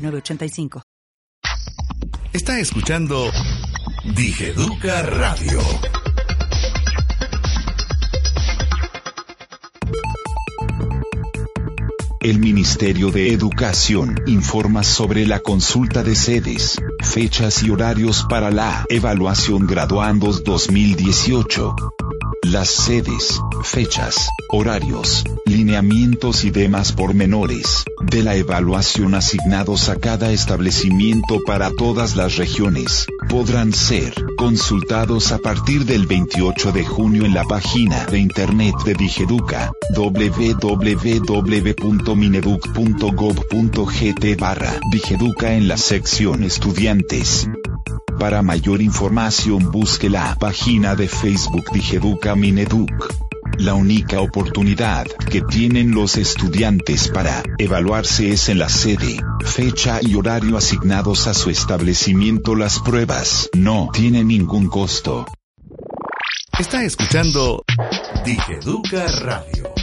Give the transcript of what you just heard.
906985. Está escuchando Digeduca Radio. El Ministerio de Educación informa sobre la consulta de sedes, fechas y horarios para la evaluación graduandos 2018. Las sedes, fechas, horarios, lineamientos y demás pormenores de la evaluación asignados a cada establecimiento para todas las regiones podrán ser consultados a partir del 28 de junio en la página de internet de Digeduca www.mineduc.gov.gt barra Digeduca en la sección estudiantes. Para mayor información busque la página de Facebook Digeduca Mineduc. La única oportunidad que tienen los estudiantes para evaluarse es en la sede, fecha y horario asignados a su establecimiento. Las pruebas no tienen ningún costo. Está escuchando Digeduca Radio.